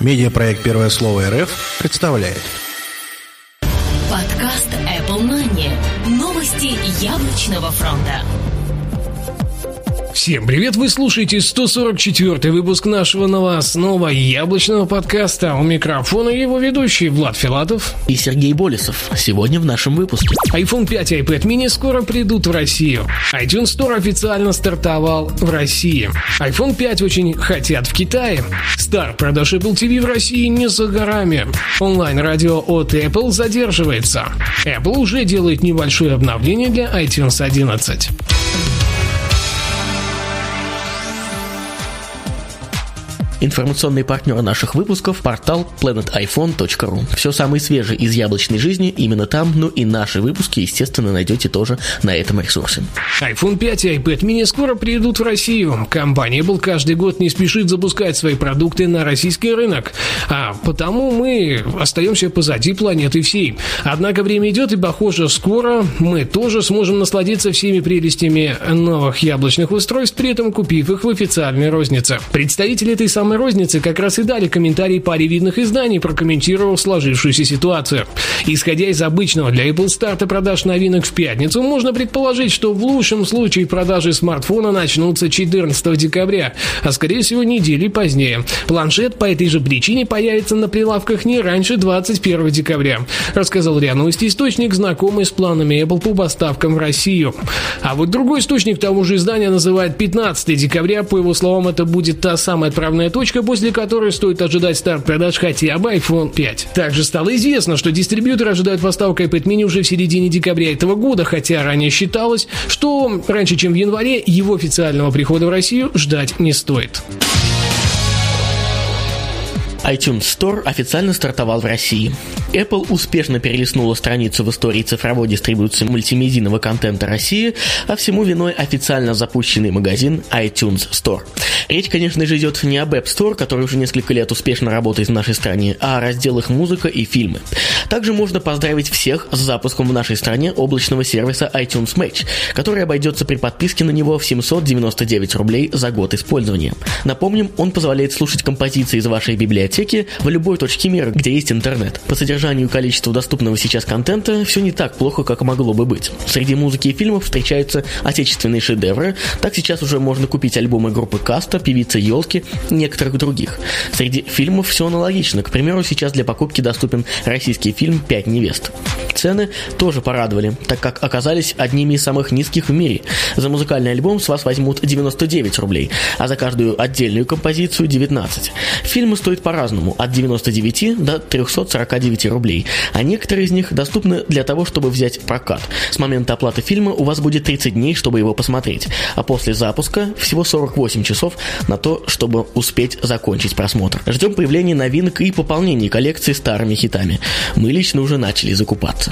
Медиапроект «Первое слово РФ» представляет. Подкаст Apple Money. Новости яблочного фронта. Всем привет! Вы слушаете 144 выпуск нашего новостного яблочного подкаста. У микрофона его ведущий Влад Филатов и Сергей Болесов. Сегодня в нашем выпуске. iPhone 5 и iPad mini скоро придут в Россию. iTunes Store официально стартовал в России. iPhone 5 очень хотят в Китае. Старт продаж Apple TV в России не за горами. Онлайн-радио от Apple задерживается. Apple уже делает небольшое обновление для iTunes 11. Информационный партнер наших выпусков – портал planetiphone.ru. Все самое свежее из яблочной жизни именно там, ну и наши выпуски, естественно, найдете тоже на этом ресурсе. iPhone 5 и iPad mini скоро придут в Россию. Компания Apple каждый год не спешит запускать свои продукты на российский рынок, а потому мы остаемся позади планеты всей. Однако время идет, и, похоже, скоро мы тоже сможем насладиться всеми прелестями новых яблочных устройств, при этом купив их в официальной рознице. Представители этой самой самой розницы как раз и дали комментарий паре видных изданий, прокомментировав сложившуюся ситуацию. Исходя из обычного для Apple старта продаж новинок в пятницу, можно предположить, что в лучшем случае продажи смартфона начнутся 14 декабря, а скорее всего недели позднее. Планшет по этой же причине появится на прилавках не раньше 21 декабря, рассказал РИА Новости источник, знакомый с планами Apple по поставкам в Россию. А вот другой источник того же издания называет 15 декабря, по его словам, это будет та самая отправная точка, точка, после которой стоит ожидать старт продаж хотя бы iPhone 5. Также стало известно, что дистрибьюторы ожидают поставку iPad mini уже в середине декабря этого года, хотя ранее считалось, что раньше, чем в январе, его официального прихода в Россию ждать не стоит iTunes Store официально стартовал в России. Apple успешно перелистнула страницу в истории цифровой дистрибуции мультимедийного контента России, а всему виной официально запущенный магазин iTunes Store. Речь, конечно же, идет не об App Store, который уже несколько лет успешно работает в нашей стране, а о разделах музыка и фильмы. Также можно поздравить всех с запуском в нашей стране облачного сервиса iTunes Match, который обойдется при подписке на него в 799 рублей за год использования. Напомним, он позволяет слушать композиции из вашей библиотеки библиотеки в любой точке мира, где есть интернет. По содержанию и количеству доступного сейчас контента все не так плохо, как могло бы быть. Среди музыки и фильмов встречаются отечественные шедевры, так сейчас уже можно купить альбомы группы Каста, певицы Елки и некоторых других. Среди фильмов все аналогично. К примеру, сейчас для покупки доступен российский фильм «Пять невест». Цены тоже порадовали, так как оказались одними из самых низких в мире. За музыкальный альбом с вас возьмут 99 рублей, а за каждую отдельную композицию 19. Фильмы стоят по по-разному, от 99 до 349 рублей, а некоторые из них доступны для того, чтобы взять прокат. С момента оплаты фильма у вас будет 30 дней, чтобы его посмотреть, а после запуска всего 48 часов на то, чтобы успеть закончить просмотр. Ждем появления новинок и пополнения коллекции старыми хитами. Мы лично уже начали закупаться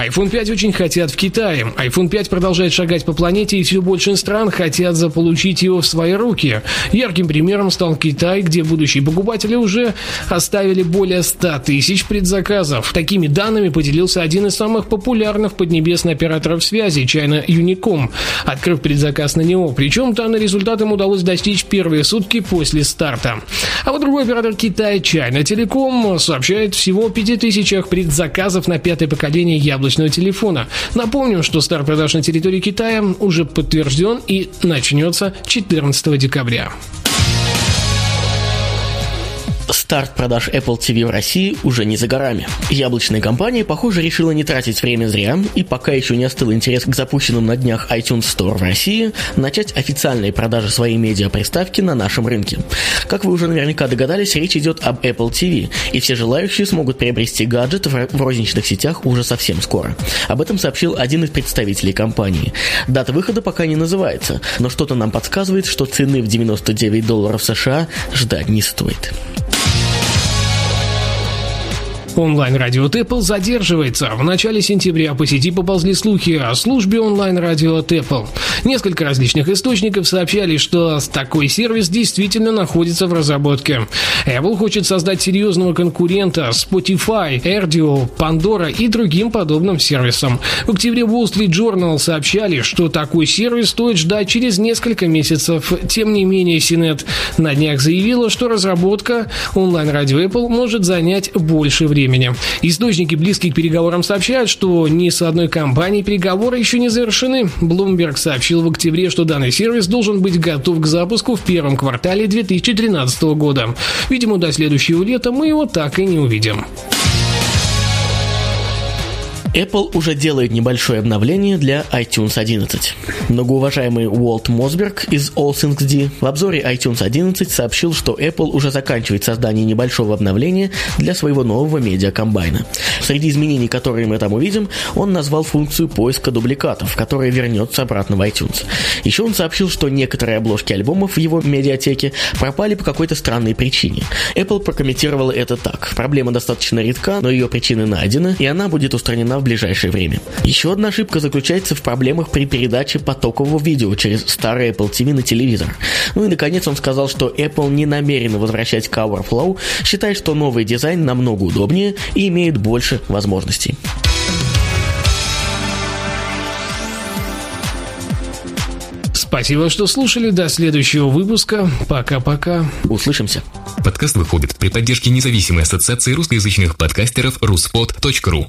iPhone 5 очень хотят в Китае. iPhone 5 продолжает шагать по планете, и все больше стран хотят заполучить его в свои руки. Ярким примером стал Китай, где будущие покупатели уже оставили более 100 тысяч предзаказов. Такими данными поделился один из самых популярных поднебесных операторов связи, China Unicom, открыв предзаказ на него. Причем данный результат им удалось достичь первые сутки после старта. А вот другой оператор Китая, China Telecom, сообщает всего о 5000 предзаказов на пятое поколение яблочного яблочного телефона. Напомним, что старт продаж на территории Китая уже подтвержден и начнется 14 декабря. Старт продаж Apple TV в России уже не за горами. Яблочная компания, похоже, решила не тратить время зря, и пока еще не остыл интерес к запущенным на днях iTunes Store в России, начать официальные продажи своей медиаприставки на нашем рынке. Как вы уже наверняка догадались, речь идет об Apple TV, и все желающие смогут приобрести гаджет в розничных сетях уже совсем скоро. Об этом сообщил один из представителей компании. Дата выхода пока не называется, но что-то нам подсказывает, что цены в 99 долларов США ждать не стоит. Онлайн-радио Apple задерживается. В начале сентября по сети поползли слухи о службе онлайн-радио Apple. Несколько различных источников сообщали, что такой сервис действительно находится в разработке. Apple хочет создать серьезного конкурента Spotify, Erdio, Pandora и другим подобным сервисам. В октябре Wall Street Journal сообщали, что такой сервис стоит ждать через несколько месяцев. Тем не менее, CNET на днях заявила, что разработка онлайн-радио Apple может занять больше времени. Источники, близкие к переговорам, сообщают, что ни с одной компанией переговоры еще не завершены. Bloomberg сообщил в октябре, что данный сервис должен быть готов к запуску в первом квартале 2013 года. Видимо, до следующего лета мы его так и не увидим. Apple уже делает небольшое обновление для iTunes 11. Многоуважаемый Уолт Мосберг из All Things D в обзоре iTunes 11 сообщил, что Apple уже заканчивает создание небольшого обновления для своего нового медиакомбайна. Среди изменений, которые мы там увидим, он назвал функцию поиска дубликатов, которая вернется обратно в iTunes. Еще он сообщил, что некоторые обложки альбомов в его медиатеке пропали по какой-то странной причине. Apple прокомментировала это так. Проблема достаточно редка, но ее причины найдены, и она будет устранена в ближайшее время. Еще одна ошибка заключается в проблемах при передаче потокового видео через старый Apple TV на телевизор. Ну и наконец он сказал, что Apple не намерена возвращать Cover Flow, считая, что новый дизайн намного удобнее и имеет больше возможностей. Спасибо, что слушали. До следующего выпуска. Пока-пока. Услышимся. Подкаст выходит при поддержке независимой ассоциации русскоязычных подкастеров ruspod.ru